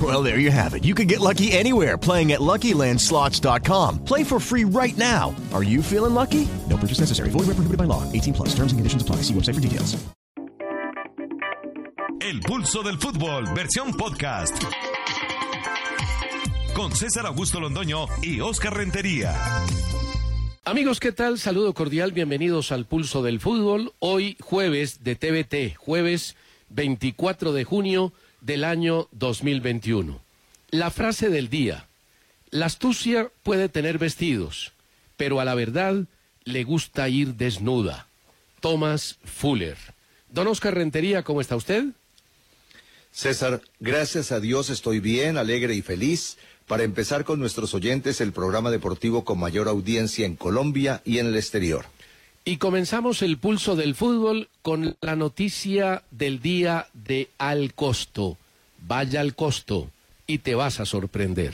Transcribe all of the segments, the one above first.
Well, there you have it. You can get lucky anywhere playing at LuckyLandSlots.com. Play for free right now. Are you feeling lucky? No purchase necessary. Void where prohibited by law. 18 plus. Terms and conditions apply. See website for details. El pulso del fútbol, versión podcast. Con César Augusto Londoño y Oscar Rentería. Amigos, ¿qué tal? Saludo cordial, bienvenidos al Pulso del Fútbol. Hoy jueves de TVT, jueves 24 de junio del año 2021. La frase del día. La astucia puede tener vestidos, pero a la verdad le gusta ir desnuda. Thomas Fuller. Don Oscar Rentería, ¿cómo está usted? César, gracias a Dios estoy bien, alegre y feliz para empezar con nuestros oyentes el programa deportivo con mayor audiencia en Colombia y en el exterior. Y comenzamos el pulso del fútbol con la noticia del día de Al Costo. Vaya al costo y te vas a sorprender.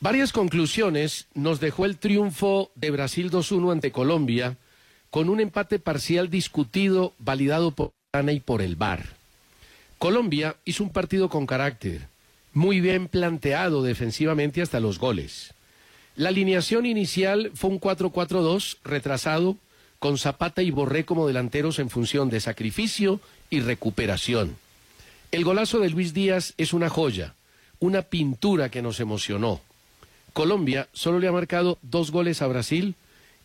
Varias conclusiones nos dejó el triunfo de Brasil 2-1 ante Colombia con un empate parcial discutido, validado por Ana y por el VAR. Colombia hizo un partido con carácter, muy bien planteado defensivamente hasta los goles. La alineación inicial fue un 4-4-2 retrasado con Zapata y Borré como delanteros en función de sacrificio y recuperación. El golazo de Luis Díaz es una joya, una pintura que nos emocionó. Colombia solo le ha marcado dos goles a Brasil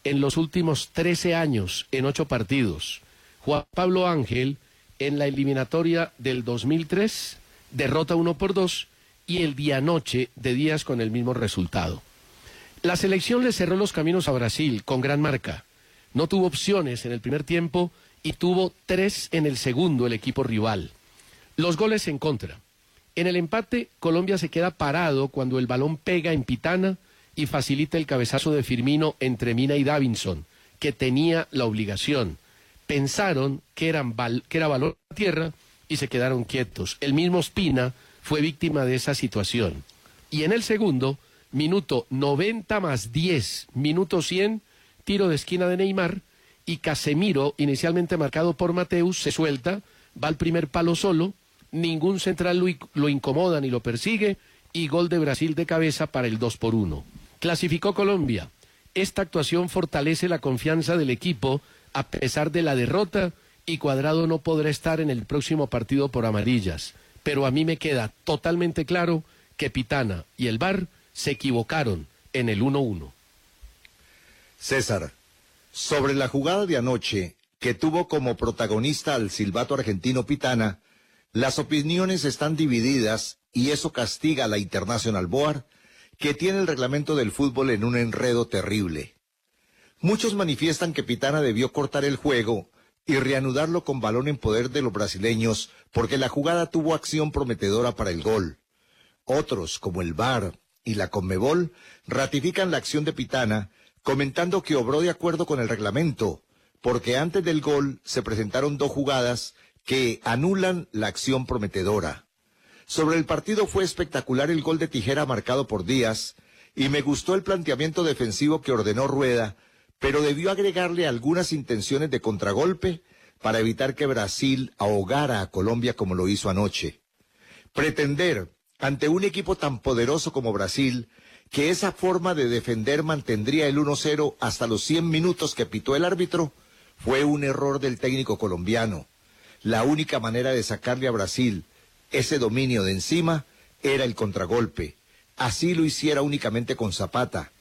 en los últimos 13 años, en ocho partidos. Juan Pablo Ángel, en la eliminatoria del 2003, derrota uno por dos y el día noche de Díaz con el mismo resultado. La selección le cerró los caminos a Brasil con gran marca. No tuvo opciones en el primer tiempo y tuvo tres en el segundo el equipo rival. Los goles en contra. En el empate, Colombia se queda parado cuando el balón pega en Pitana y facilita el cabezazo de Firmino entre Mina y Davinson, que tenía la obligación. Pensaron que, eran que era valor a tierra y se quedaron quietos. El mismo Spina fue víctima de esa situación. Y en el segundo, minuto 90 más 10, minuto 100, tiro de esquina de Neymar y Casemiro, inicialmente marcado por Mateus, se suelta, va al primer palo solo, ningún central lo, lo incomoda ni lo persigue y gol de Brasil de cabeza para el 2 por 1. Clasificó Colombia. Esta actuación fortalece la confianza del equipo a pesar de la derrota y Cuadrado no podrá estar en el próximo partido por amarillas. Pero a mí me queda totalmente claro que Pitana y el VAR se equivocaron en el 1-1. César, sobre la jugada de anoche que tuvo como protagonista al silbato argentino Pitana, las opiniones están divididas y eso castiga a la International Board, que tiene el reglamento del fútbol en un enredo terrible. Muchos manifiestan que Pitana debió cortar el juego y reanudarlo con balón en poder de los brasileños porque la jugada tuvo acción prometedora para el gol. Otros, como el VAR y la Conmebol, ratifican la acción de Pitana comentando que obró de acuerdo con el reglamento, porque antes del gol se presentaron dos jugadas que anulan la acción prometedora. Sobre el partido fue espectacular el gol de tijera marcado por Díaz, y me gustó el planteamiento defensivo que ordenó Rueda, pero debió agregarle algunas intenciones de contragolpe para evitar que Brasil ahogara a Colombia como lo hizo anoche. Pretender, ante un equipo tan poderoso como Brasil, que esa forma de defender mantendría el 1-0 hasta los 100 minutos que pitó el árbitro, fue un error del técnico colombiano. La única manera de sacarle a Brasil ese dominio de encima era el contragolpe. Así lo hiciera únicamente con Zapata.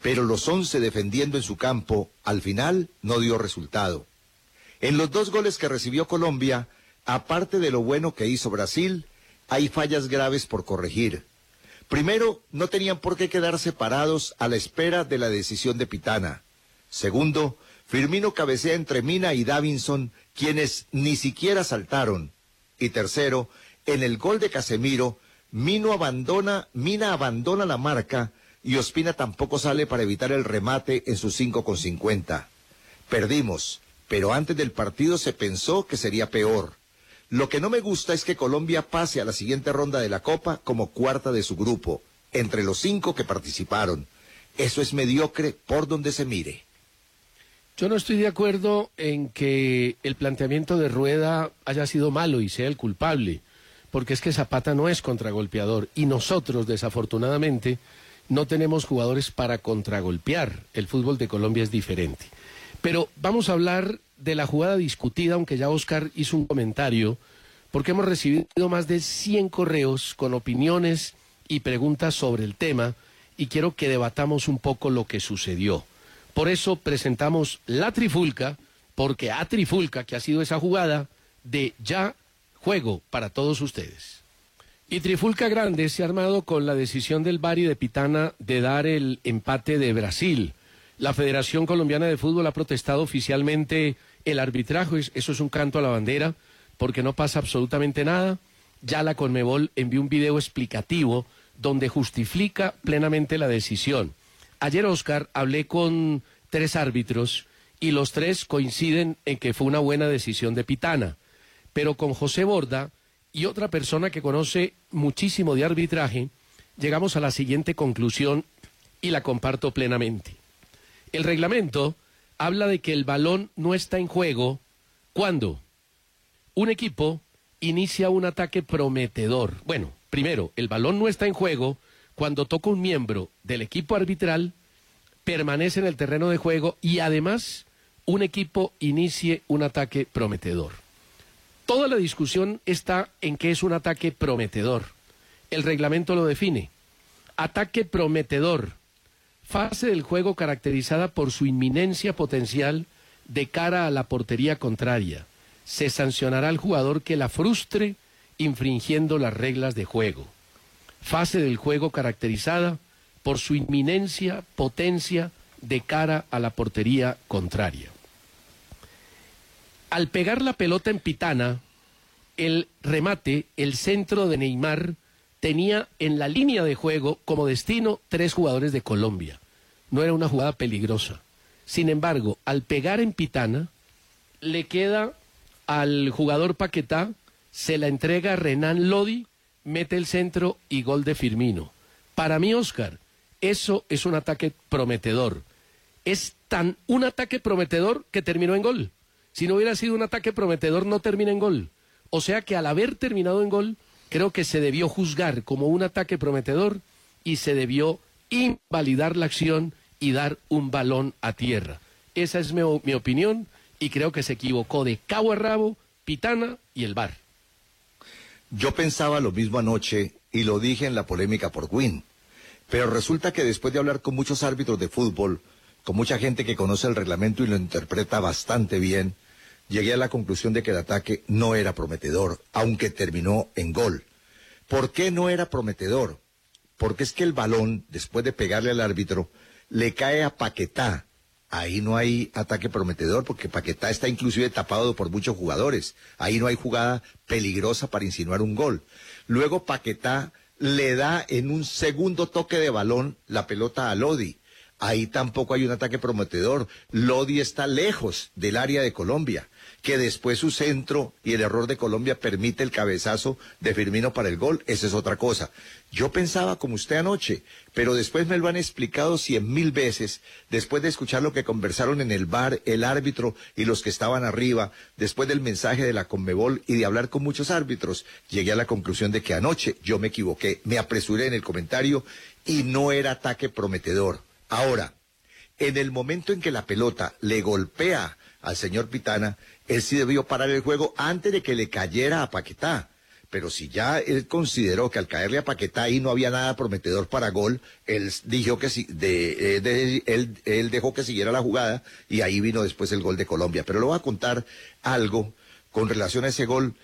Pero los once defendiendo en su campo, al final no dio resultado. En los dos goles que recibió Colombia, aparte de lo bueno que hizo Brasil, hay fallas graves por corregir. Primero, no tenían por qué quedar separados a la espera de la decisión de Pitana. Segundo, Firmino cabecea entre Mina y Davinson, quienes ni siquiera saltaron. Y tercero, en el gol de Casemiro, Mino abandona, Mina abandona la marca y Ospina tampoco sale para evitar el remate en sus 5 con 50. Perdimos, pero antes del partido se pensó que sería peor. Lo que no me gusta es que Colombia pase a la siguiente ronda de la Copa como cuarta de su grupo, entre los cinco que participaron. Eso es mediocre por donde se mire. Yo no estoy de acuerdo en que el planteamiento de Rueda haya sido malo y sea el culpable, porque es que Zapata no es contragolpeador y nosotros, desafortunadamente, no tenemos jugadores para contragolpear. El fútbol de Colombia es diferente. Pero vamos a hablar de la jugada discutida, aunque ya Oscar hizo un comentario, porque hemos recibido más de 100 correos con opiniones y preguntas sobre el tema y quiero que debatamos un poco lo que sucedió. Por eso presentamos la trifulca, porque a trifulca, que ha sido esa jugada, de ya juego para todos ustedes. Y Trifulca Grande se ha armado con la decisión del Bari de Pitana de dar el empate de Brasil. La Federación Colombiana de Fútbol ha protestado oficialmente el arbitraje, eso es un canto a la bandera, porque no pasa absolutamente nada. Ya la Conmebol envió un video explicativo donde justifica plenamente la decisión. Ayer, Oscar, hablé con tres árbitros y los tres coinciden en que fue una buena decisión de Pitana. Pero con José Borda y otra persona que conoce muchísimo de arbitraje, llegamos a la siguiente conclusión y la comparto plenamente. El reglamento habla de que el balón no está en juego cuando un equipo inicia un ataque prometedor. Bueno, primero, el balón no está en juego cuando toca un miembro del equipo arbitral, permanece en el terreno de juego y además un equipo inicie un ataque prometedor. Toda la discusión está en qué es un ataque prometedor. El reglamento lo define. Ataque prometedor fase del juego caracterizada por su inminencia potencial de cara a la portería contraria. Se sancionará al jugador que la frustre infringiendo las reglas de juego. Fase del juego caracterizada por su inminencia, potencia de cara a la portería contraria. Al pegar la pelota en Pitana, el remate, el centro de Neymar, tenía en la línea de juego como destino tres jugadores de Colombia. No era una jugada peligrosa. Sin embargo, al pegar en Pitana, le queda al jugador Paquetá, se la entrega a Renan Lodi, mete el centro y gol de Firmino. Para mí, Oscar, eso es un ataque prometedor. Es tan un ataque prometedor que terminó en gol. Si no hubiera sido un ataque prometedor, no termina en gol. O sea que al haber terminado en gol, creo que se debió juzgar como un ataque prometedor y se debió invalidar la acción y dar un balón a tierra. Esa es mi, opinión y creo que se equivocó de cabo a rabo, Pitana y el bar. Yo pensaba lo mismo anoche y lo dije en la polémica por Win. Pero resulta que después de hablar con muchos árbitros de fútbol, con mucha gente que conoce el reglamento y lo interpreta bastante bien, llegué a la conclusión de que el ataque no era prometedor, aunque terminó en gol. ¿Por qué no era prometedor? Porque es que el balón, después de pegarle al árbitro, le cae a Paquetá. Ahí no hay ataque prometedor porque Paquetá está inclusive tapado por muchos jugadores. Ahí no hay jugada peligrosa para insinuar un gol. Luego Paquetá le da en un segundo toque de balón la pelota a Lodi. Ahí tampoco hay un ataque prometedor. Lodi está lejos del área de Colombia que después su centro y el error de Colombia permite el cabezazo de Firmino para el gol, esa es otra cosa. Yo pensaba como usted anoche, pero después me lo han explicado cien mil veces, después de escuchar lo que conversaron en el bar el árbitro y los que estaban arriba, después del mensaje de la Conmebol y de hablar con muchos árbitros, llegué a la conclusión de que anoche yo me equivoqué, me apresuré en el comentario y no era ataque prometedor. Ahora, en el momento en que la pelota le golpea al señor Pitana, él sí debió parar el juego antes de que le cayera a Paquetá. pero si ya él consideró que al caerle a Paquetá ahí no había nada prometedor para gol, él dijo que si, de, eh, él, él dejó que siguiera la jugada y ahí vino después el gol de Colombia. Pero le voy a contar algo con relación a ese gol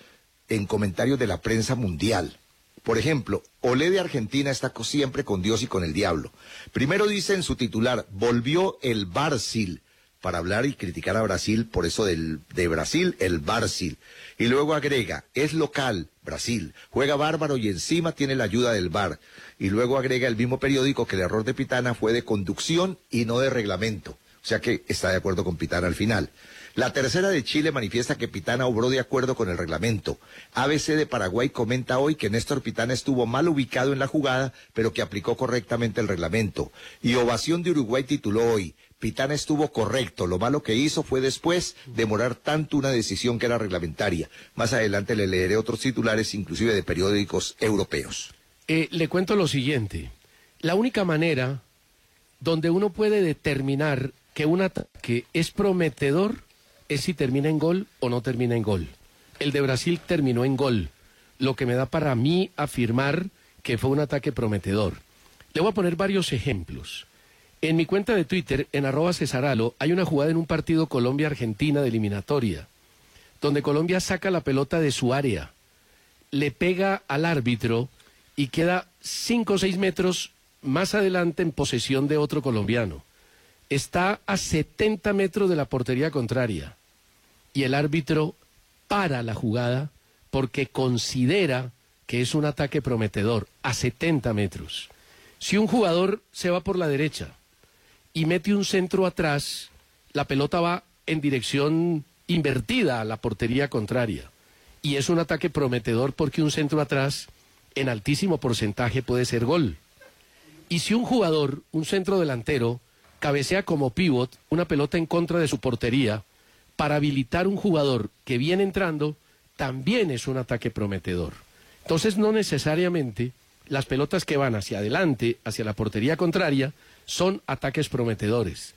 en comentarios de la prensa mundial. Por ejemplo, Olé de Argentina está siempre con Dios y con el diablo. Primero dice en su titular, volvió el Barcil para hablar y criticar a Brasil por eso del, de Brasil, el Barcil. Y luego agrega, es local, Brasil, juega bárbaro y encima tiene la ayuda del VAR. Y luego agrega el mismo periódico que el error de Pitana fue de conducción y no de reglamento. O sea que está de acuerdo con Pitana al final. La tercera de Chile manifiesta que Pitana obró de acuerdo con el reglamento. ABC de Paraguay comenta hoy que Néstor Pitana estuvo mal ubicado en la jugada, pero que aplicó correctamente el reglamento. Y Ovación de Uruguay tituló hoy, Pitana estuvo correcto, lo malo que hizo fue después demorar tanto una decisión que era reglamentaria. Más adelante le leeré otros titulares, inclusive de periódicos europeos. Eh, le cuento lo siguiente. La única manera donde uno puede determinar que un ataque es prometedor es si termina en gol o no termina en gol. El de Brasil terminó en gol, lo que me da para mí afirmar que fue un ataque prometedor. Le voy a poner varios ejemplos. En mi cuenta de Twitter, en arroba Cesaralo, hay una jugada en un partido Colombia-Argentina de eliminatoria, donde Colombia saca la pelota de su área, le pega al árbitro y queda cinco o seis metros más adelante en posesión de otro colombiano. Está a 70 metros de la portería contraria y el árbitro para la jugada porque considera que es un ataque prometedor a 70 metros. Si un jugador se va por la derecha y mete un centro atrás, la pelota va en dirección invertida a la portería contraria. Y es un ataque prometedor porque un centro atrás en altísimo porcentaje puede ser gol. Y si un jugador, un centro delantero, cabecea como pivot una pelota en contra de su portería para habilitar un jugador que viene entrando, también es un ataque prometedor. Entonces no necesariamente las pelotas que van hacia adelante, hacia la portería contraria, son ataques prometedores.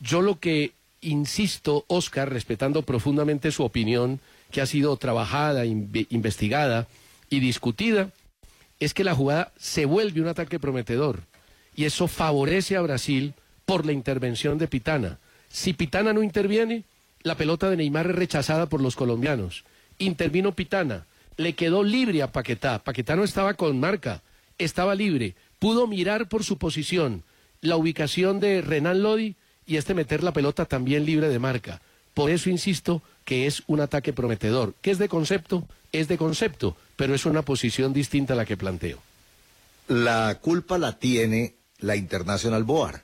Yo lo que insisto, Oscar, respetando profundamente su opinión, que ha sido trabajada, inve- investigada y discutida, es que la jugada se vuelve un ataque prometedor. Y eso favorece a Brasil por la intervención de Pitana. Si Pitana no interviene, la pelota de Neymar es rechazada por los colombianos. Intervino Pitana, le quedó libre a Paquetá. Paquetá no estaba con marca, estaba libre. Pudo mirar por su posición la ubicación de Renan Lodi y este meter la pelota también libre de marca. Por eso insisto que es un ataque prometedor. ¿Qué es de concepto? Es de concepto, pero es una posición distinta a la que planteo. La culpa la tiene la International Board,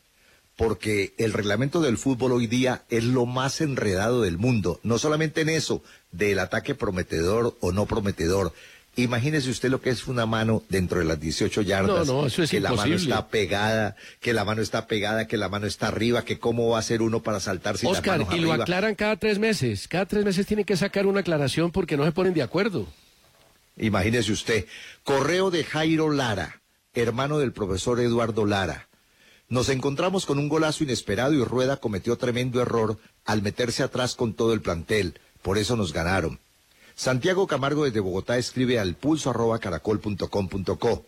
porque el reglamento del fútbol hoy día es lo más enredado del mundo, no solamente en eso, del ataque prometedor o no prometedor. Imagínese usted lo que es una mano dentro de las 18 yardas. No, no, eso es que la mano está pegada, que la mano está pegada, que la mano está arriba, que cómo va a ser uno para saltar sin Oscar, las manos y lo aclaran cada tres meses. Cada tres meses tiene que sacar una aclaración porque no se ponen de acuerdo. Imagínese usted, correo de Jairo Lara, hermano del profesor Eduardo Lara. Nos encontramos con un golazo inesperado y Rueda cometió tremendo error al meterse atrás con todo el plantel. Por eso nos ganaron. Santiago Camargo desde Bogotá escribe al pulso arroba caracol.com.co.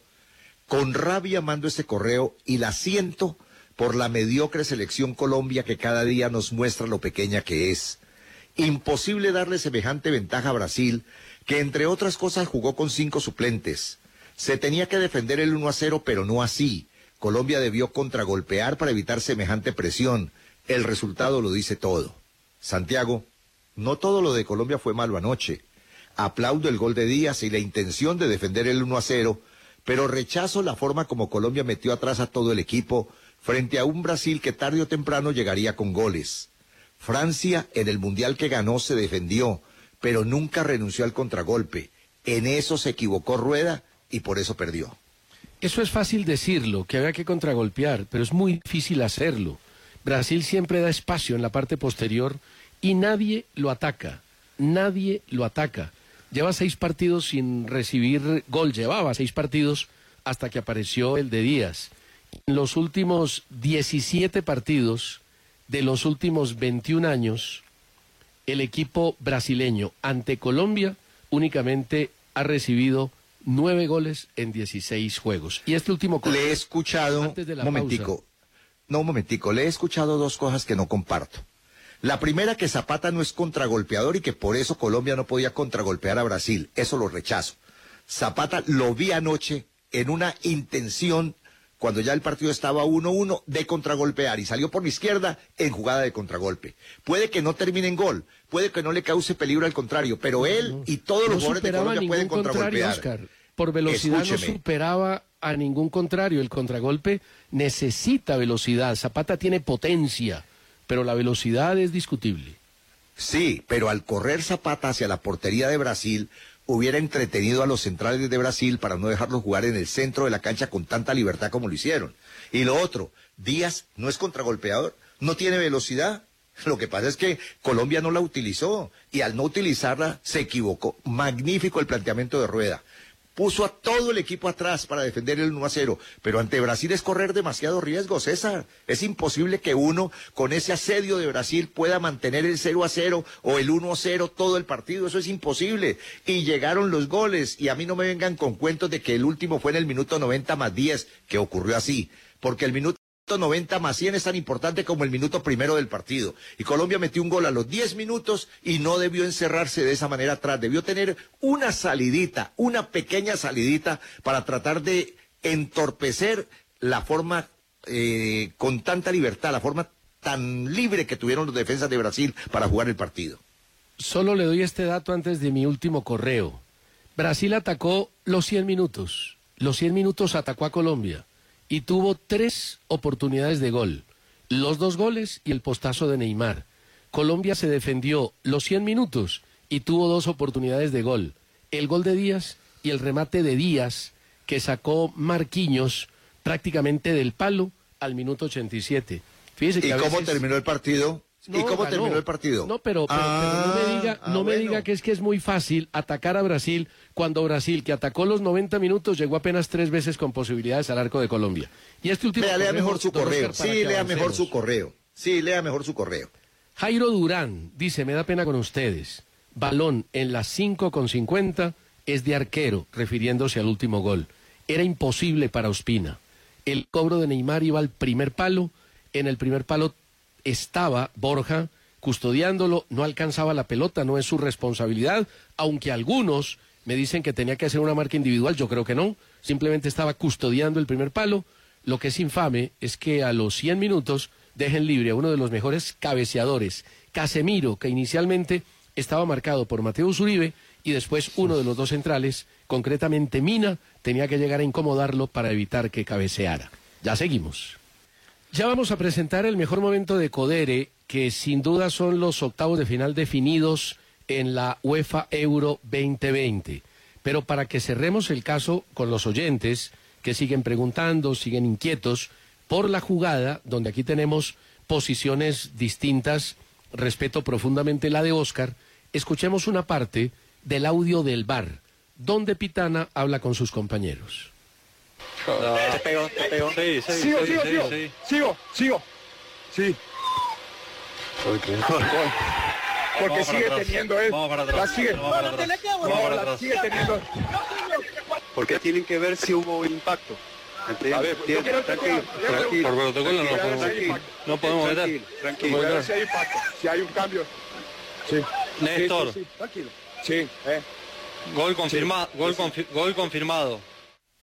Con rabia mando este correo y la siento por la mediocre selección Colombia que cada día nos muestra lo pequeña que es. Imposible darle semejante ventaja a Brasil, que entre otras cosas jugó con cinco suplentes. Se tenía que defender el 1 a 0, pero no así. Colombia debió contragolpear para evitar semejante presión. El resultado lo dice todo. Santiago, no todo lo de Colombia fue malo anoche. Aplaudo el gol de Díaz y la intención de defender el 1 a 0, pero rechazo la forma como Colombia metió atrás a todo el equipo frente a un Brasil que tarde o temprano llegaría con goles. Francia en el Mundial que ganó se defendió, pero nunca renunció al contragolpe. En eso se equivocó Rueda y por eso perdió. Eso es fácil decirlo, que había que contragolpear, pero es muy difícil hacerlo. Brasil siempre da espacio en la parte posterior y nadie lo ataca. Nadie lo ataca. Lleva seis partidos sin recibir gol, llevaba seis partidos hasta que apareció el de Díaz. En los últimos 17 partidos de los últimos 21 años, el equipo brasileño ante Colombia únicamente ha recibido nueve goles en 16 juegos. Y este último Le he escuchado, antes de la momentico, pausa. no, un momentico, le he escuchado dos cosas que no comparto. La primera, que Zapata no es contragolpeador y que por eso Colombia no podía contragolpear a Brasil. Eso lo rechazo. Zapata lo vi anoche en una intención, cuando ya el partido estaba 1-1, de contragolpear y salió por la izquierda en jugada de contragolpe. Puede que no termine en gol, puede que no le cause peligro al contrario, pero él y todos no los jugadores de Colombia pueden contragolpear. Oscar. Por velocidad Escúcheme. no superaba a ningún contrario. El contragolpe necesita velocidad. Zapata tiene potencia, pero la velocidad es discutible. Sí, pero al correr Zapata hacia la portería de Brasil, hubiera entretenido a los centrales de Brasil para no dejarlos jugar en el centro de la cancha con tanta libertad como lo hicieron. Y lo otro, Díaz no es contragolpeador, no tiene velocidad. Lo que pasa es que Colombia no la utilizó y al no utilizarla se equivocó. Magnífico el planteamiento de Rueda. Puso a todo el equipo atrás para defender el 1 a 0, pero ante Brasil es correr demasiado riesgo, César. Es imposible que uno con ese asedio de Brasil pueda mantener el 0 a 0 o el 1 a 0 todo el partido, eso es imposible. Y llegaron los goles y a mí no me vengan con cuentos de que el último fue en el minuto 90 más 10, que ocurrió así, porque el minuto 90 más 100 es tan importante como el minuto primero del partido. Y Colombia metió un gol a los 10 minutos y no debió encerrarse de esa manera atrás. Debió tener una salidita, una pequeña salidita para tratar de entorpecer la forma eh, con tanta libertad, la forma tan libre que tuvieron los defensas de Brasil para jugar el partido. Solo le doy este dato antes de mi último correo. Brasil atacó los 100 minutos. Los 100 minutos atacó a Colombia y tuvo tres oportunidades de gol. Los dos goles y el postazo de Neymar. Colombia se defendió los 100 minutos y tuvo dos oportunidades de gol. El gol de Díaz y el remate de Díaz que sacó Marquinhos prácticamente del palo al minuto 87. Fíjese que ¿Y a cómo terminó el partido? ¿Y no, cómo ganó. terminó el partido? No, pero, pero- Ah, pero no me diga, ah, no me bueno. diga que es que es muy fácil atacar a Brasil cuando Brasil, que atacó los 90 minutos, llegó apenas tres veces con posibilidades al arco de Colombia. Y este último Lea, mejor su correo. Sí, lea mejor su correo. Sí, lea mejor su correo. Jairo Durán dice, me da pena con ustedes. Balón en las 5 con 50 es de arquero, refiriéndose al último gol. Era imposible para Ospina. El cobro de Neymar iba al primer palo. En el primer palo estaba Borja custodiándolo, no alcanzaba la pelota, no es su responsabilidad, aunque algunos me dicen que tenía que hacer una marca individual, yo creo que no, simplemente estaba custodiando el primer palo. Lo que es infame es que a los 100 minutos dejen libre a uno de los mejores cabeceadores, Casemiro, que inicialmente estaba marcado por Mateo Uribe y después uno de los dos centrales, concretamente Mina, tenía que llegar a incomodarlo para evitar que cabeceara. Ya seguimos. Ya vamos a presentar el mejor momento de Codere, que sin duda son los octavos de final definidos en la UEFA Euro 2020. Pero para que cerremos el caso con los oyentes que siguen preguntando, siguen inquietos por la jugada, donde aquí tenemos posiciones distintas, respeto profundamente la de Oscar, escuchemos una parte del audio del bar, donde Pitana habla con sus compañeros. Te pego, te. Sí, sí, sigo, sí, sigo, sí, sigo, sí. sigo, sigo. Sí. Porque sigue atrás. teniendo él. Vamos para atrás. La sigue. Vamos para atrás. Vamos No, para la atrás. sigue teniendo. Porque tienen que ver si hubo impacto. A ver, yo quiero tranquilo, tranquilo. Por protocolo no podemos- tranquilo. no podemos Tranquilo, meter. Tranquilo. Voy a ver si hay impacto, si hay un cambio. Sí. Néstor. Sí, sí, sí, tranquilo. Sí, eh. Gol confirmado. Gol, confi- gol confirmado.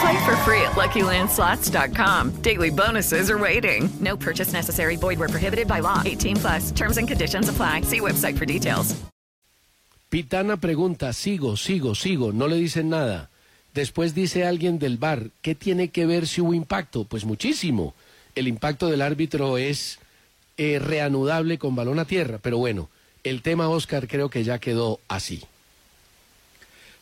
Play for free at LuckyLandSlots.com. Daily bonuses are waiting. No purchase necessary. Void where prohibited by law. 18 plus. Terms and conditions apply. See website for details. Pitana pregunta, sigo, sigo, sigo, no le dicen nada. Después dice alguien del bar, ¿qué tiene que ver si hubo impacto? Pues muchísimo. El impacto del árbitro es eh, reanudable con balón a tierra, pero bueno, el tema Oscar creo que ya quedó así.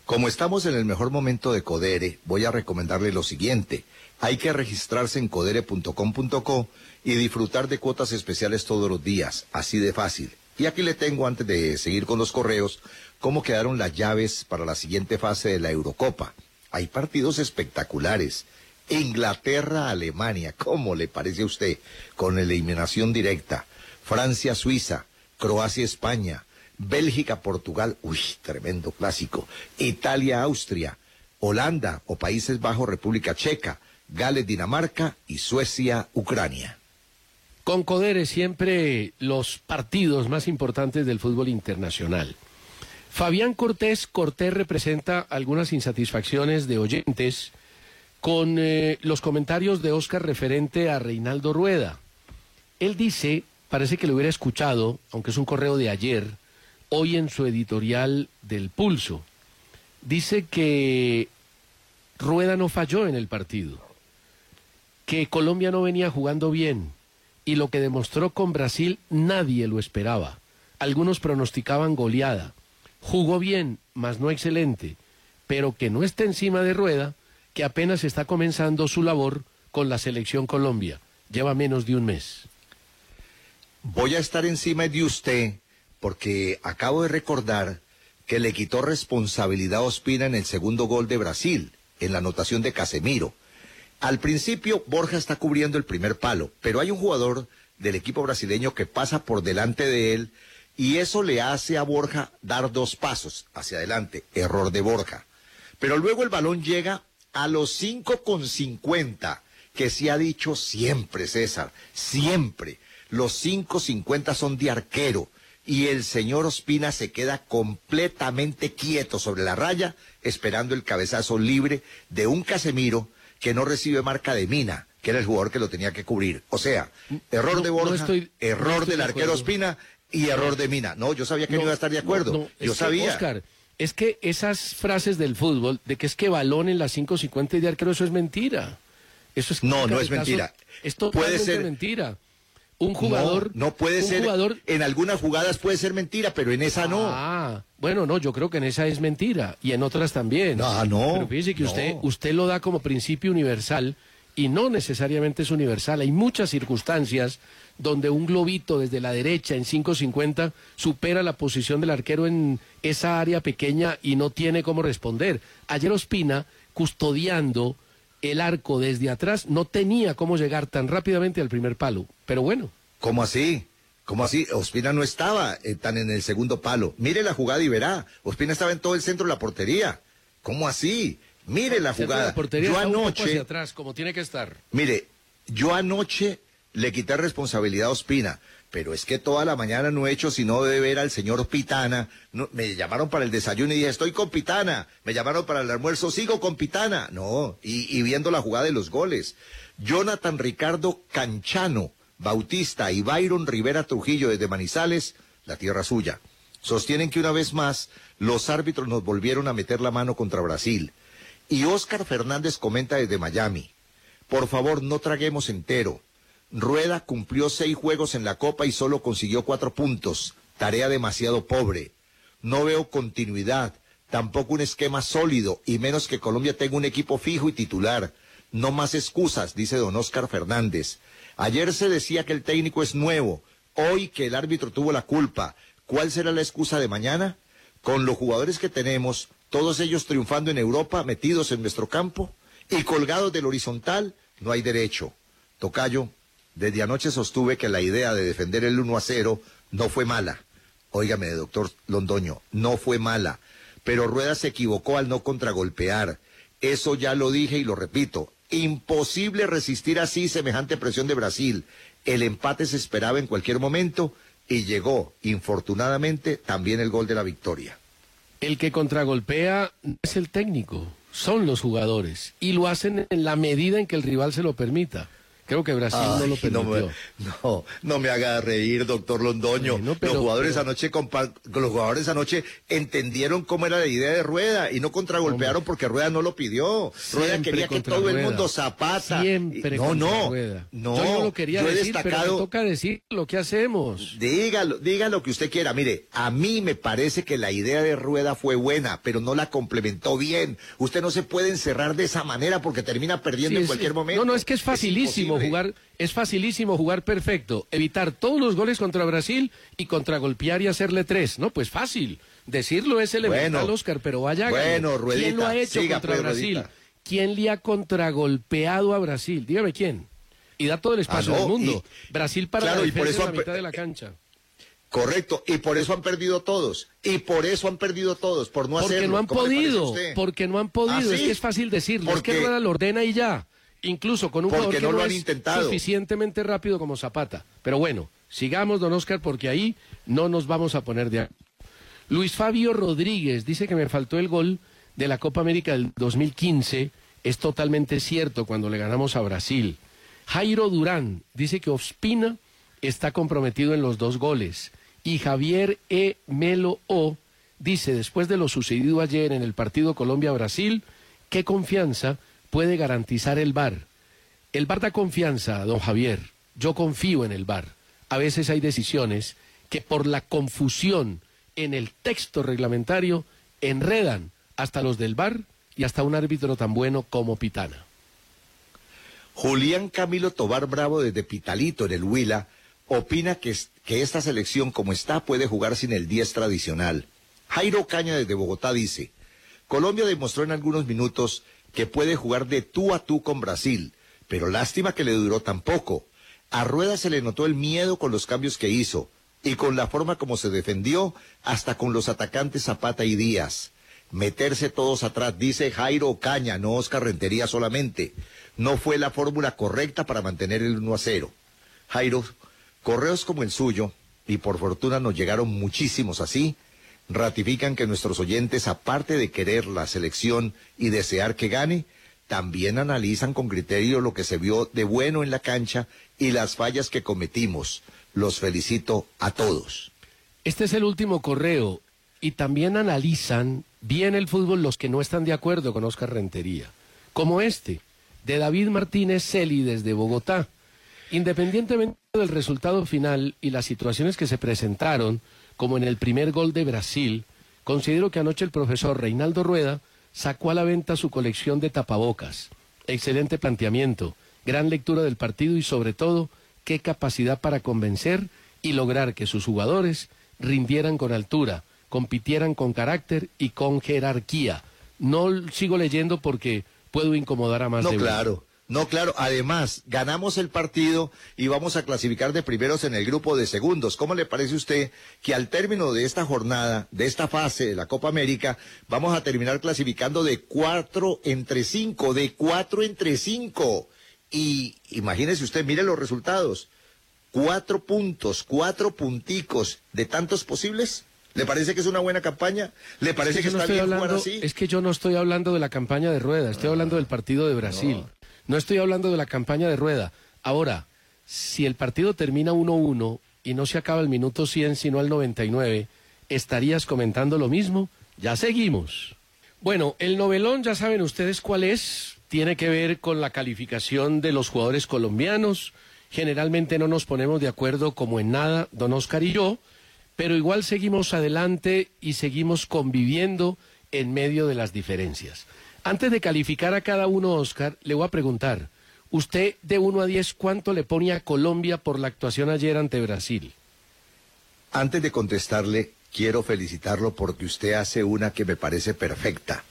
Como estamos en el mejor momento de Codere, voy a recomendarle lo siguiente. Hay que registrarse en codere.com.co y disfrutar de cuotas especiales todos los días, así de fácil. Y aquí le tengo, antes de seguir con los correos, cómo quedaron las llaves para la siguiente fase de la Eurocopa. Hay partidos espectaculares. Inglaterra, Alemania, ¿cómo le parece a usted? Con eliminación directa. Francia, Suiza, Croacia, España, Bélgica, Portugal, uy, tremendo clásico. Italia, Austria, Holanda o Países Bajos, República Checa, Gales, Dinamarca y Suecia, Ucrania. Con Codere siempre los partidos más importantes del fútbol internacional. Fabián Cortés, Cortés representa algunas insatisfacciones de oyentes con eh, los comentarios de Oscar referente a Reinaldo Rueda. Él dice, parece que lo hubiera escuchado, aunque es un correo de ayer, hoy en su editorial del Pulso. Dice que Rueda no falló en el partido, que Colombia no venía jugando bien y lo que demostró con Brasil nadie lo esperaba. Algunos pronosticaban goleada. Jugó bien, mas no excelente, pero que no esté encima de Rueda, que apenas está comenzando su labor con la selección Colombia. Lleva menos de un mes. Voy a estar encima de usted porque acabo de recordar que le quitó responsabilidad a Ospina en el segundo gol de Brasil, en la anotación de Casemiro. Al principio Borja está cubriendo el primer palo, pero hay un jugador del equipo brasileño que pasa por delante de él y eso le hace a Borja dar dos pasos hacia adelante, error de Borja. Pero luego el balón llega a los cinco con cincuenta, que se ha dicho siempre, César, siempre. Los cinco cincuenta son de arquero y el señor Ospina se queda completamente quieto sobre la raya, esperando el cabezazo libre de un Casemiro que no recibe marca de Mina, que era el jugador que lo tenía que cubrir. O sea, error No, de no Borja, estoy- error no del de arquero. Ospina y error de Mina. No, yo sabía que no, iba a estar de acuerdo. Yo es que, sabía. Oscar, es que esas frases del fútbol, de que es que balón en las 5.50 y de arquero, eso es mentira. Eso es No, no es mentira. Es Puede ser- mentira. Un jugador. No, no puede ser. jugador- En algunas jugadas puede ser mentira, pero en esa no. Ah, bueno, no, yo creo que en esa es mentira y en otras también. No, no, Pero fíjese que no. usted, usted lo da como principio universal y no necesariamente es universal. Hay muchas circunstancias donde un globito desde la derecha en 5.50 supera la posición del arquero en esa área pequeña y no tiene cómo responder. Ayer Ospina, custodiando el arco desde atrás, no tenía cómo llegar tan rápidamente al primer palo. Pero bueno. ¿Cómo así? ¿Cómo así? Ospina no estaba eh, tan en el segundo palo. Mire la jugada y verá. Ospina estaba en todo el centro de la portería. ¿Cómo así? Mire la jugada. La portería yo anoche, hacia atrás, como tiene que estar. mire, yo anoche le quité responsabilidad a Ospina, pero es que toda la mañana no he hecho sino de al señor Pitana. No, me llamaron para el desayuno y dije, estoy con Pitana. Me llamaron para el almuerzo, sigo con Pitana. No, y, viendo la jugada de los goles. Jonathan Ricardo Canchano, Bautista y Byron Rivera Trujillo desde Manizales, la tierra suya. Sostienen que una vez más los árbitros nos volvieron a meter la mano contra Brasil. Y Oscar Fernández comenta desde Miami. Por favor, no traguemos entero. Rueda cumplió seis juegos en la Copa y solo consiguió cuatro puntos. Tarea demasiado pobre. No veo continuidad, tampoco un esquema sólido, y menos que Colombia tenga un equipo fijo y titular. No más excusas, dice don Oscar Fernández. Ayer se decía que el técnico es nuevo, hoy que el árbitro tuvo la culpa. ¿Cuál será la excusa de mañana? Con los jugadores que tenemos, todos ellos triunfando en Europa, metidos en nuestro campo y colgados del horizontal, no hay derecho. Tocayo, desde anoche sostuve que la idea de defender el 1 a 0 no fue mala. Óigame, doctor Londoño, no fue mala. Pero Rueda se equivocó al no contragolpear. Eso ya lo dije y lo repito. Imposible resistir así semejante presión de Brasil. El empate se esperaba en cualquier momento y llegó, infortunadamente, también el gol de la victoria. El que contragolpea es el técnico, son los jugadores. Y lo hacen en la medida en que el rival se lo permita. Creo que Brasil no lo Ay, no, permitió. me, no, no me haga reír, doctor Londoño. pero- los jugadores pero- anoche compa- los jugadores anoche entendieron cómo era la idea de Rueda y no contragolpearon porque Rueda no lo pidió. Rueda quería que todo el mundo zapata. Siempre no, contra no, Rueda. no. Yo no lo quería yo pero me destacado. toca decir lo que hacemos. Dígalo, diga lo que usted quiera. Mire, a mí me parece que la idea de Rueda fue buena, pero no la complementó bien. Usted no se puede encerrar de esa manera porque termina perdiendo Sí, en cualquier momento. No, no, es que es facilísimo jugar, es facilísimo jugar perfecto, evitar todos los goles contra Brasil y contragolpear y hacerle tres, ¿no? Pues fácil. Decirlo es elemental, Bueno, Oscar, pero vaya. bueno. ¿Quién lo ha hecho siga, contra pues, Brasil? Ruedita. ¿Quién le ha contragolpeado a Brasil? Dígame quién. Y da todo el espacio Ah, no, del mundo. y- Brasil para claro, la y por defensa eso en la han mitad de la cancha. Correcto, y por eso han perdido todos. Y por eso han perdido todos, por no Porque hacerlo. no han ¿Cómo le parece a podido, porque no han podido. ¿Ah, Es que es fácil decirlo. Es que Porque- Rueda lo ordena y ya. Incluso con un Porque jugador que no no, lo han es intentado. suficientemente rápido como Zapata. Pero bueno, sigamos, don Oscar, porque ahí no nos vamos a poner de acuerdo. Luis Fabio Rodríguez dice que me faltó el gol de la Copa América del 2015. Es totalmente cierto cuando le ganamos a Brasil. Jairo Durán dice que Ospina está comprometido en los dos goles. Y Javier E. Melo O dice, después de lo sucedido ayer en el partido Colombia-Brasil, ¿qué confianza puede garantizar el VAR? El VAR da confianza, don Javier. Yo confío en el VAR. A veces hay decisiones que por la confusión en el texto reglamentario enredan hasta los del VAR y hasta un árbitro tan bueno como Pitana. Julián Camilo Tobar Bravo desde Pitalito, en el Huila, opina que, que esta selección como está puede jugar sin el 10 tradicional. Jairo Caña desde Bogotá dice, Colombia demostró en algunos minutos que puede jugar de tú a tú con Brasil, pero lástima que le duró tan poco. A Rueda se le notó el miedo con los cambios que hizo y con la forma como se defendió, hasta con los atacantes Zapata y Díaz. Meterse todos atrás, dice Jairo Caña, no Oscar Rentería solamente. No fue la fórmula correcta para mantener el 1 a 0. Jairo, correos como el suyo, y por fortuna nos llegaron muchísimos así, ratifican que nuestros oyentes, aparte de querer la selección y desear que gane, también analizan con criterio lo que se vio de bueno en la cancha y las fallas que cometimos. Los felicito a todos. Este es el último correo y también analizan bien el fútbol los que no están de acuerdo con Oscar Rentería, como este, de David Martínez Celi desde Bogotá. Independientemente del resultado final y las situaciones que se presentaron, como en el primer gol de Brasil, considero que anoche el profesor Reinaldo Rueda sacó a la venta su colección de tapabocas. Excelente planteamiento, gran lectura del partido y sobre todo, qué capacidad para convencer y lograr que sus jugadores rindieran con altura, compitieran con carácter y con jerarquía. No sigo leyendo porque puedo incomodar a más No, de uno. claro. No, claro. Además, ganamos el partido y vamos a clasificar de primeros en el grupo de segundos. ¿Cómo le parece a usted que al término de esta jornada, de esta fase de la Copa América, vamos a terminar clasificando de cuatro entre cinco, de cuatro entre cinco? Y imagínese usted, mire los resultados. Cuatro puntos, cuatro punticos de tantos posibles. ¿Le parece que es una buena campaña? ¿Le parece Es que, no está bien jugar hablando- así? Es que yo no estoy hablando de la campaña de Rueda, estoy hablando del partido de Brasil. No. Estoy hablando de la campaña de Rueda. Ahora, si el partido termina 1-1 y no se acaba el minuto 100 sino al 99, ¿estarías comentando lo mismo? Ya seguimos. Bueno, el novelón ya saben ustedes cuál es. Tiene que ver con la calificación de los jugadores colombianos. Generalmente no nos ponemos de acuerdo como en nada, don Oscar y yo, pero igual seguimos adelante y seguimos conviviendo en medio de las diferencias. Antes de calificar a cada uno, Oscar, le voy a preguntar, usted de 1 a 10, ¿cuánto le pone a Colombia por la actuación ayer ante Brasil? Antes de contestarle, quiero felicitarlo porque usted hace una que me parece perfecta.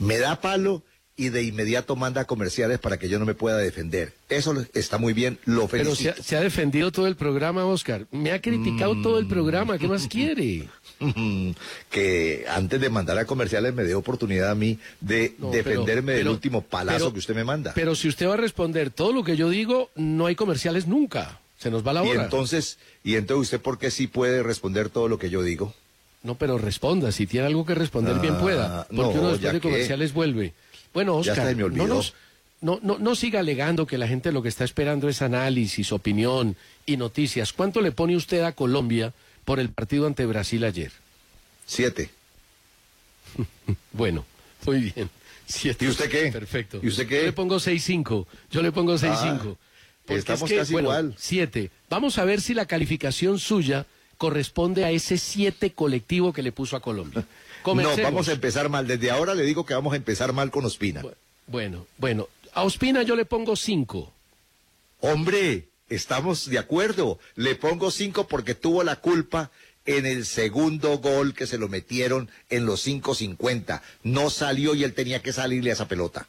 Me da palo y de inmediato manda comerciales para que yo no me pueda defender. Eso está muy bien, lo Pero se felicito. ha, se ha defendido todo el programa, Oscar. Me ha criticado todo el programa. ¿Qué más quiere? que antes de mandar a comerciales me dé oportunidad a mí de No, defenderme pero- del pero- último palazo pero- que usted me manda. Pero si usted va a responder todo lo que yo digo, no hay comerciales nunca. Se nos va la y hora. entonces, y entonces usted por qué sí puede responder todo lo que yo digo? No, pero responda. Si tiene algo que responder, bien Ah, pueda. Porque no, uno después de que- comerciales vuelve. Bueno, Oscar, hasta se me olvidó. no nos- no, no, no siga alegando que la gente lo que está esperando es análisis, opinión y noticias. ¿Cuánto le pone usted a Colombia por el partido ante Brasil ayer? Siete. bueno, muy bien. Siete. ¿Y usted qué? Perfecto. ¿Y usted qué? Yo le pongo 6-5. Yo le pongo 6-5. Ah, estamos casi igual. Siete. Vamos a ver si la calificación suya corresponde a ese siete colectivo que le puso a Colombia. No, vamos a empezar mal. Desde ahora le digo que vamos a empezar mal con Ospina. Bueno, bueno. A Ospina yo le pongo cinco. Hombre, estamos de acuerdo. Le pongo cinco porque tuvo la culpa en el segundo gol que se lo metieron en los 5.50. No salió y él tenía que salirle a esa pelota.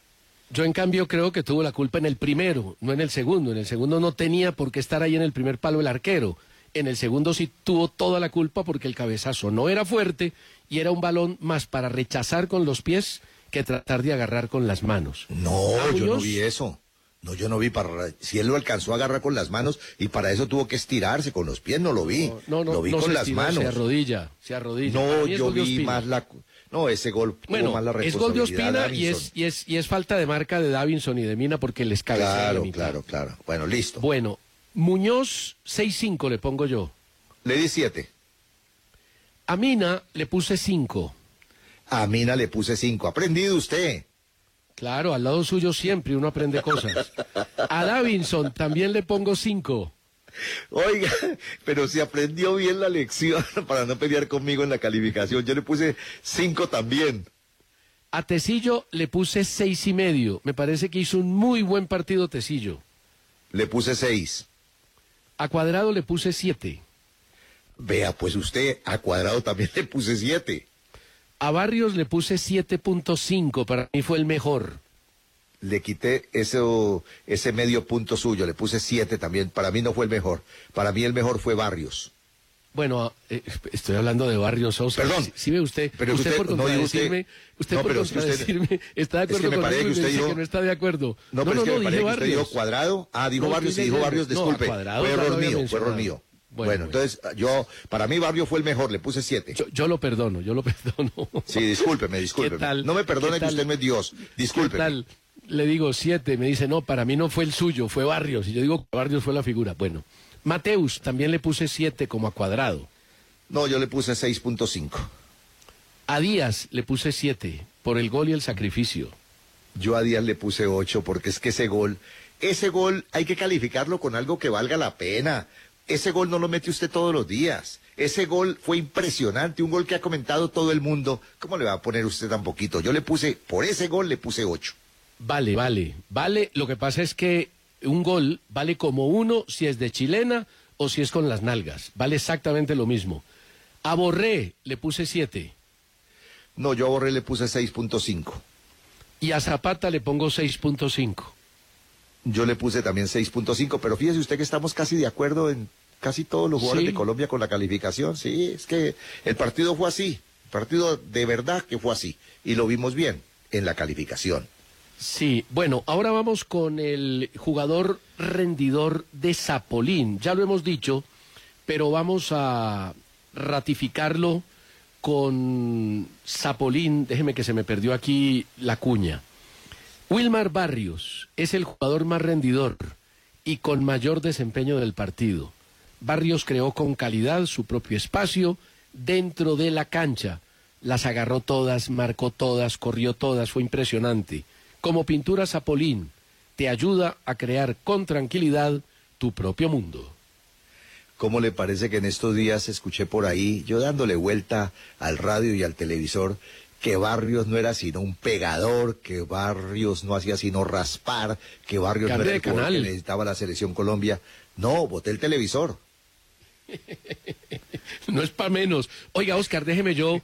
Yo en cambio creo que tuvo la culpa en el primero, no en el segundo. En el segundo no tenía por qué estar ahí en el primer palo el arquero. En el segundo sí tuvo toda la culpa porque el cabezazo no era fuerte y era un balón más para rechazar con los pies que tratar de agarrar con las manos. No, yo no vi eso. No, yo no vi para. Si él lo alcanzó a agarrar con las manos y para eso tuvo que estirarse con los pies, no lo vi. No, no, lo vi no con se las estiró, manos. Se arrodilla, se arrodilla. No, yo vi Ospina. más la. No, ese gol tuvo Bueno, más la es gol de Ospina y es, y, es, y es falta de marca de Davinson y de Mina porque les la Claro, claro, claro. Bueno, listo. Bueno, Muñoz 6-5 le pongo yo. Le di siete. A Mina le puse 5. A Mina le puse cinco. Aprendido usted. Claro, al lado suyo siempre uno aprende cosas. A Davinson también le pongo 5. Oiga, pero si aprendió bien la lección para no pelear conmigo en la calificación. Yo le puse cinco también. A Tecillo le puse seis y medio. Me parece que hizo un muy buen partido Tecillo. Le puse seis. A Cuadrado le puse 7. Vea, pues usted a cuadrado también le puse siete. A Barrios le puse 7.5. Para mí fue el mejor. Le quité ese, ese medio punto suyo, le puse siete también. Para mí no fue el mejor. Para mí el mejor fue Barrios. Bueno, eh, estoy hablando de Barrios Sosa. Perdón. Si, si ve usted, Pero usted, usted- por no diga usted- contradecirme, usted, No, por que usted- contradecirme, está de es que acuerdo me parece que usted dijo- que no está de acuerdo. No, pero es que me parece que usted dijo cuadrado. Ah, dijo No, Barrios y dijo Barrios, no, disculpe. Cuadrado fue error mío, fue error mío. Bueno, Bueno, entonces yo, para mí Barrios fue el mejor, le puse siete. Yo, yo lo perdono, yo lo perdono. Sí, discúlpeme, discúlpeme. tal? No me perdone ¿Qué que usted no es Dios. ¿Qué Discúlpeme. tal? Le digo siete, me dice, no, para mí no fue el suyo, fue Barrios. Y yo digo que Barrios fue la figura. Bueno, Mateus también le puse siete como a cuadrado. No, yo le puse 6.5. A Díaz le puse siete por el gol y el sacrificio. Yo a Díaz le puse 8 porque es que ese gol, ese gol hay que calificarlo con algo que valga la pena. Ese gol no lo mete usted todos los días. Ese gol fue impresionante, un gol que ha comentado todo el mundo. ¿Cómo le va a poner usted tan poquito? Yo le puse, por ese gol le puse 8. Vale, vale, vale. Lo que pasa es que un gol vale como uno si es de chilena o si es con las nalgas. Vale exactamente lo mismo. A Borré le puse siete No, yo a Borré le puse 6.5. y a Zapata le pongo 6.5. Yo le puse también 6.5, pero fíjese usted que estamos casi de acuerdo en casi todos los jugadores Sí. de Colombia con la calificación. Sí, es que el partido fue así. El partido de verdad que fue así. Y lo vimos bien en la calificación. Sí, bueno, ahora vamos con el jugador rendidor de Zapolín. Ya lo hemos dicho, pero vamos a ratificarlo con Zapolín. Déjeme que se me perdió aquí la cuña. Wilmar Barrios es el jugador más rendidor y con mayor desempeño del partido. Barrios creó con calidad su propio espacio dentro de la cancha. Las agarró todas, marcó todas, corrió todas, fue impresionante. Como pintura Zapolín, te ayuda a crear con tranquilidad tu propio mundo. ¿Cómo le parece que en estos días escuché por ahí, yo dándole vuelta al radio y al televisor, que Barrios no era sino un pegador, que Barrios no hacía sino raspar, que Barrios no era el que necesitaba la selección Colombia? No, boté el televisor. No es para menos. Oiga, Oscar, déjeme yo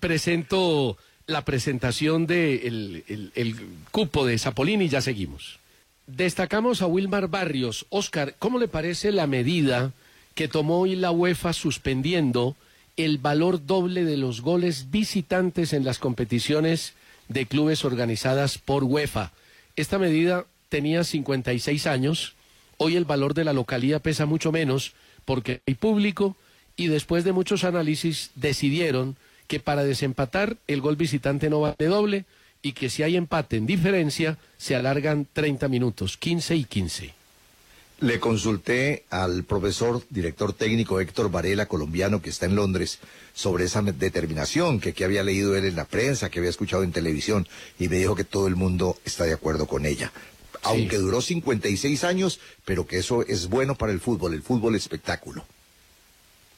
presento la presentación del el, cupo de Zapolín y ya seguimos. Destacamos a Wilmar Barrios. Oscar, ¿cómo le parece la medida que tomó hoy la UEFA suspendiendo el valor doble de los goles visitantes en las competiciones de clubes organizadas por UEFA? Esta medida tenía 56 años. Hoy el valor de la localía pesa mucho menos porque hay público y después de muchos análisis decidieron que para desempatar el gol visitante no vale doble y que si hay empate en diferencia, se alargan 30 minutos, 15 y 15. Le consulté al profesor, director técnico Héctor Varela, colombiano que está en Londres, sobre esa determinación que, que había leído él en la prensa, que había escuchado en televisión, y me dijo que todo el mundo está de acuerdo con ella. Aunque duró 56 años, pero que eso es bueno para el fútbol, el fútbol espectáculo.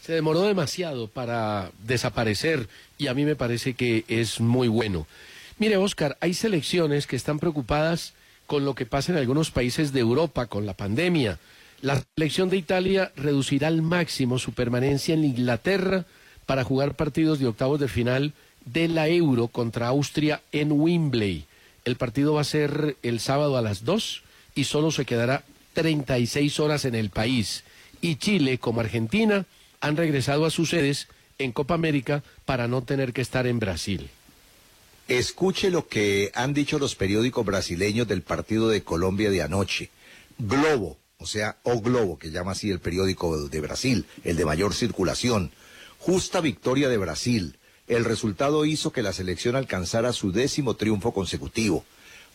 Se demoró demasiado para desaparecer y a mí me parece que es muy bueno. Mire, Oscar, hay selecciones que están preocupadas con lo que pasa en algunos países de Europa con la pandemia. La selección de Italia reducirá al máximo su permanencia en Inglaterra para jugar partidos de octavos de final de la Euro contra Austria en Wembley. El partido va a ser el sábado a las 2 y solo se quedará 36 horas en el país. Y Chile, como Argentina, han regresado a sus sedes en Copa América para no tener que estar en Brasil. Escuche lo que han dicho los periódicos brasileños del partido de Colombia de anoche. Globo, o sea, O Globo, que llama así el periódico de Brasil, el de mayor circulación. Justa victoria de Brasil. El resultado hizo que la selección alcanzara su décimo triunfo consecutivo.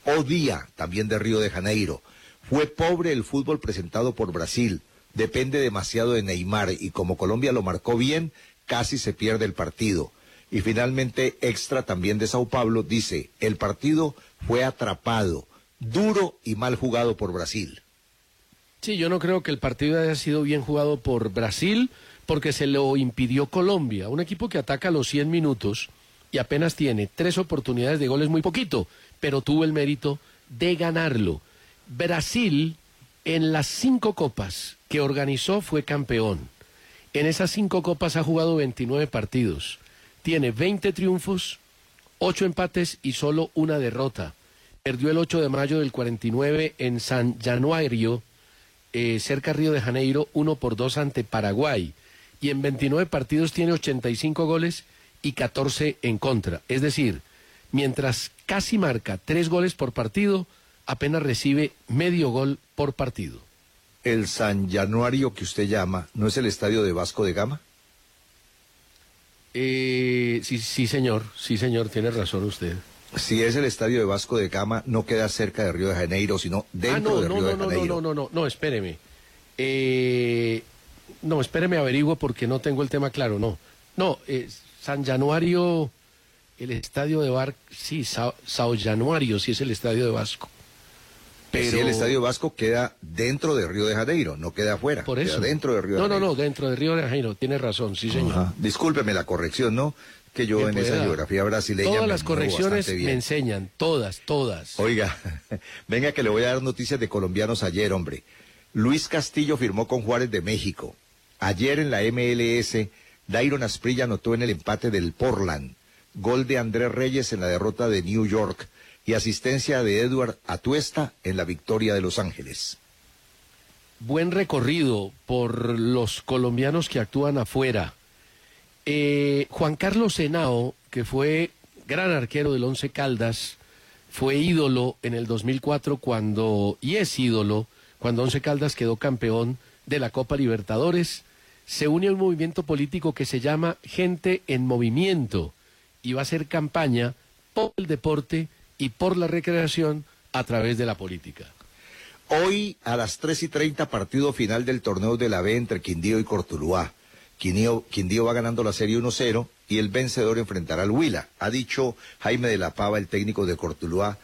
O Día, también de Río de Janeiro. Fue pobre el fútbol presentado por Brasil. Depende demasiado de Neymar y como Colombia lo marcó bien, casi se pierde el partido. Y finalmente, Extra también de Sao Paulo dice, el partido fue atrapado, duro y mal jugado por Brasil. Sí, yo no creo que el partido haya sido bien jugado por Brasil porque se lo impidió Colombia, un equipo que ataca a los 100 minutos y apenas tiene tres oportunidades de goles, muy poquito, pero tuvo el mérito de ganarlo. Brasil, en las cinco copas que organizó, fue campeón. En esas cinco copas ha jugado 29 partidos tiene 20 triunfos, 8 empates y solo una derrota. Perdió el 8 de mayo del 49 en San Januario, eh, cerca Río de Janeiro, 1 por 2 ante Paraguay. Y en 29 partidos tiene 85 goles y 14 en contra. Es decir, mientras casi marca 3 goles por partido, apenas recibe medio gol por partido. ¿El San Januario que usted llama no es el estadio de Vasco de Gama? Eh, sí, sí, señor, sí, señor, tiene razón usted. Si es el estadio de Vasco de Gama, no queda cerca de Río de Janeiro, sino dentro ah, no, de no, Río no, de no, Janeiro. No, no, no, no, no, espéreme. Eh, no, espéreme, averiguo porque no tengo el tema claro, no. No, eh, San Januario, el estadio de Bar, sí, Sao, Sao Januario, sí es el estadio de Vasco. Pero sí, el estadio Vasco queda dentro de Río de Janeiro, no queda afuera. Por eso. Queda dentro de Río de no, Janeiro. No, no, dentro de Río de Janeiro, tiene razón, sí, señor. Ajá. Discúlpeme la corrección, ¿no? Que yo en esa geografía brasileña. Todas me las correcciones bien. me enseñan, todas, todas. Oiga, venga que le voy a dar noticias de colombianos ayer, hombre. Luis Castillo firmó con Juárez de México. Ayer en la MLS, Dairon Asprilla anotó en el empate del Portland. Gol de Andrés Reyes en la derrota de New York y asistencia de Edward Atuesta en la victoria de Los Ángeles. Buen recorrido por los colombianos que actúan afuera. Eh, Juan Carlos Senao, que fue gran arquero del Once Caldas, fue ídolo en el 2004 cuando, y es ídolo, cuando Once Caldas quedó campeón de la Copa Libertadores, se une a un movimiento político que se llama Gente en Movimiento y va a hacer campaña por el deporte y por la recreación a través de la política. Hoy a las 3 y 30 partido final del torneo de la B entre Quindío y Cortuluá. Quindío, Quindío va ganando la serie 1-0 y el vencedor enfrentará al Huila. Ha dicho Jaime de la Pava, el técnico de Cortuluá,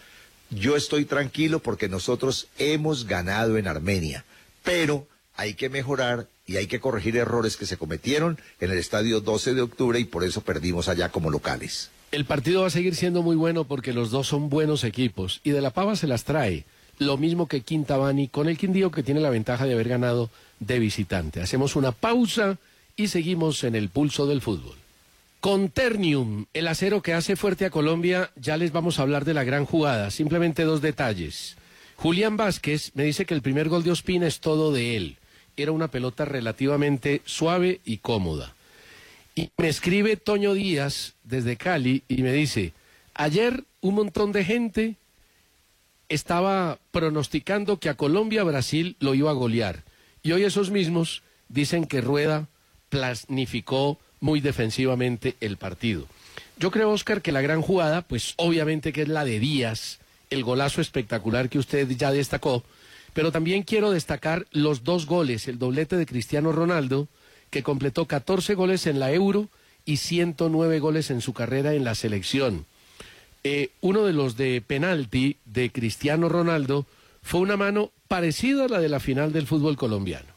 yo estoy tranquilo porque nosotros hemos ganado en Armenia, pero hay que mejorar y hay que corregir errores que se cometieron en el estadio 12 de octubre y por eso perdimos allá como locales. El partido va a seguir siendo muy bueno porque los dos son buenos equipos y de la Pava se las trae. Lo mismo que Quintabani con el Quindío que tiene la ventaja de haber ganado de visitante. Hacemos una pausa y seguimos en el pulso del fútbol. Con Ternium, el acero que hace fuerte a Colombia, ya les vamos a hablar de la gran jugada. Simplemente dos detalles. Julián Vázquez me dice que el primer gol de Ospina es todo de él. Era una pelota relativamente suave y cómoda. Y me escribe Toño Díaz desde Cali y me dice, ayer un montón de gente estaba pronosticando que a Colombia Brasil lo iba a golear. Y hoy esos mismos dicen que Rueda planificó muy defensivamente el partido. Yo creo, Oscar, que la gran jugada, pues obviamente que es la de Díaz, el golazo espectacular que usted ya destacó, pero también quiero destacar los dos goles, el doblete de Cristiano Ronaldo, que completó 14 goles en la Euro y 109 goles en su carrera en la selección. Eh, uno de los de penalti de Cristiano Ronaldo fue una mano parecida a la de la final del fútbol colombiano.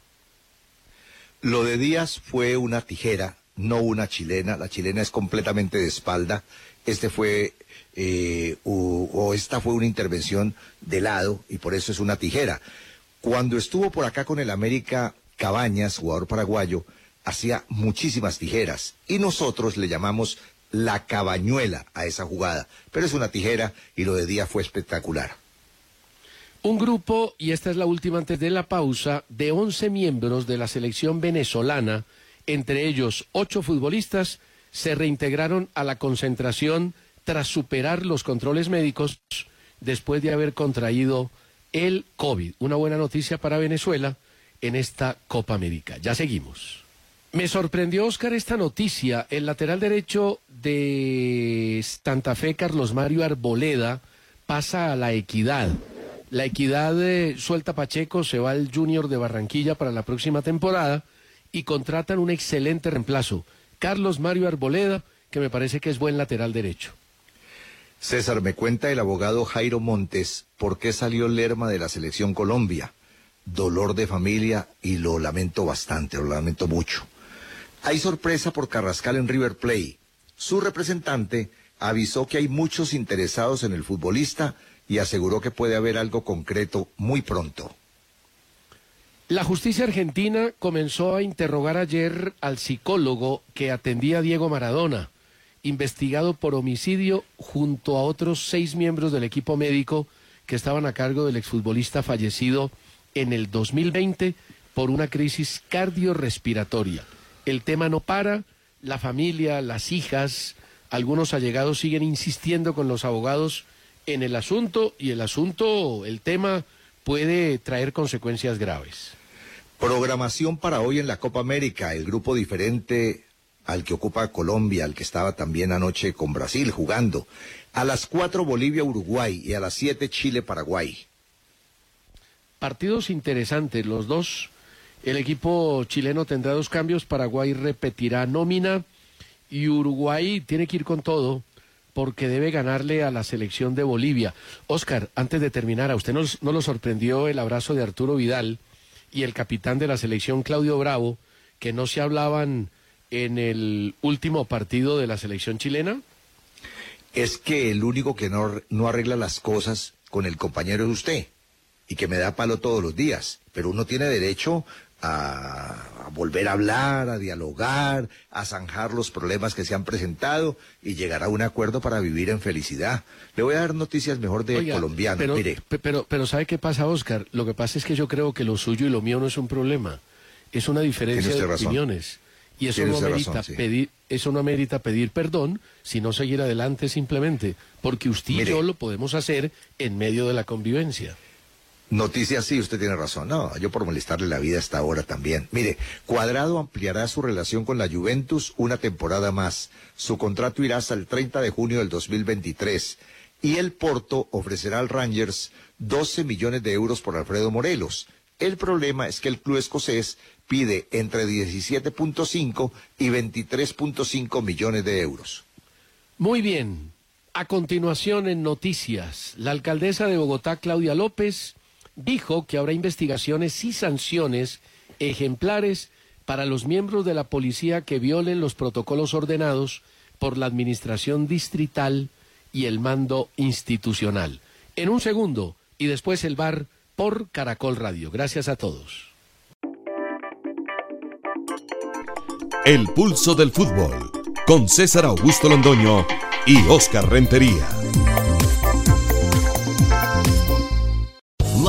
Lo de Díaz fue una tijera, no una chilena. La chilena es completamente de espalda. Este fue, eh, o, o esta fue una intervención de lado y por eso es una tijera. Cuando estuvo por acá con el América Cabañas, jugador paraguayo, hacía muchísimas tijeras y nosotros le llamamos la cabañuela a esa jugada. Pero es una tijera y lo de Díaz fue espectacular. Un grupo, y esta es la última antes de la pausa, de 11 miembros de la selección venezolana, entre ellos ocho futbolistas, se reintegraron a la concentración tras superar los controles médicos después de haber contraído el COVID. Una buena noticia para Venezuela en esta Copa América. Ya seguimos. Me sorprendió, Oscar, esta noticia. El lateral derecho de Santa Fe, Carlos Mario Arboleda, pasa a la equidad. La equidad de suelta Pacheco, se va al Junior de Barranquilla para la próxima temporada y contratan un excelente reemplazo. Carlos Mario Arboleda, que me parece que es buen lateral derecho. César, me cuenta el abogado Jairo Montes por qué salió Lerma de la selección Colombia. Dolor de familia y lo lamento bastante, lo lamento mucho. Hay sorpresa por Carrascal en River Play. Su representante avisó que hay muchos interesados en el futbolista y aseguró que puede haber algo concreto muy pronto. La justicia argentina comenzó a interrogar ayer al psicólogo que atendía a Diego Maradona, investigado por homicidio junto a otros seis miembros del equipo médico que estaban a cargo del exfutbolista fallecido en el 2020 por una crisis cardiorrespiratoria. El tema no para, la familia, las hijas, algunos allegados siguen insistiendo con los abogados en el asunto y el asunto, el tema puede traer consecuencias graves. Programación para hoy en la Copa América, el grupo diferente al que ocupa Colombia, al que estaba también anoche con Brasil jugando. A las 4 Bolivia-Uruguay y a las 7 Chile-Paraguay. Partidos interesantes, los dos. El equipo chileno tendrá dos cambios, Paraguay repetirá nómina y Uruguay tiene que ir con todo porque debe ganarle a la selección de Bolivia. Oscar, antes de terminar, ¿a usted no, no lo sorprendió el abrazo de Arturo Vidal y el capitán de la selección Claudio Bravo, que no se hablaban en el último partido de la selección chilena? Es que el único que no, no arregla las cosas con el compañero es usted y que me da palo todos los días, pero uno tiene derecho a, a, volver a hablar, a dialogar, a zanjar los problemas que se han presentado y llegar a un acuerdo para vivir en felicidad. Le voy a dar noticias mejor de Oiga, colombiano, pero, mire. Pero, pero ¿sabe qué pasa, Oscar? Lo que pasa es que yo creo que lo suyo y lo mío no es un problema, es una diferencia de razón. opiniones. Y eso no, usted merita razón, sí. pedir, eso no merita pedir perdón, sino seguir adelante simplemente, porque usted y yo lo podemos hacer en medio de la convivencia. Noticias sí, usted tiene razón. No, yo por molestarle la vida hasta ahora también. Mire, Cuadrado ampliará su relación con la Juventus una temporada más. Su contrato irá hasta el 30 de junio del 2023. Y el Porto ofrecerá al Rangers 12 millones de euros por Alfredo Morelos. El problema es que el club escocés pide entre 17.5 y 23.5 millones de euros. Muy bien. A continuación, en noticias, la alcaldesa de Bogotá, Claudia López, dijo que habrá investigaciones y sanciones ejemplares para los miembros de la policía que violen los protocolos ordenados por la administración distrital y el mando institucional. En un segundo, y después el bar por Caracol Radio. Gracias a todos. El pulso del fútbol con César Augusto Londoño y Oscar Rentería.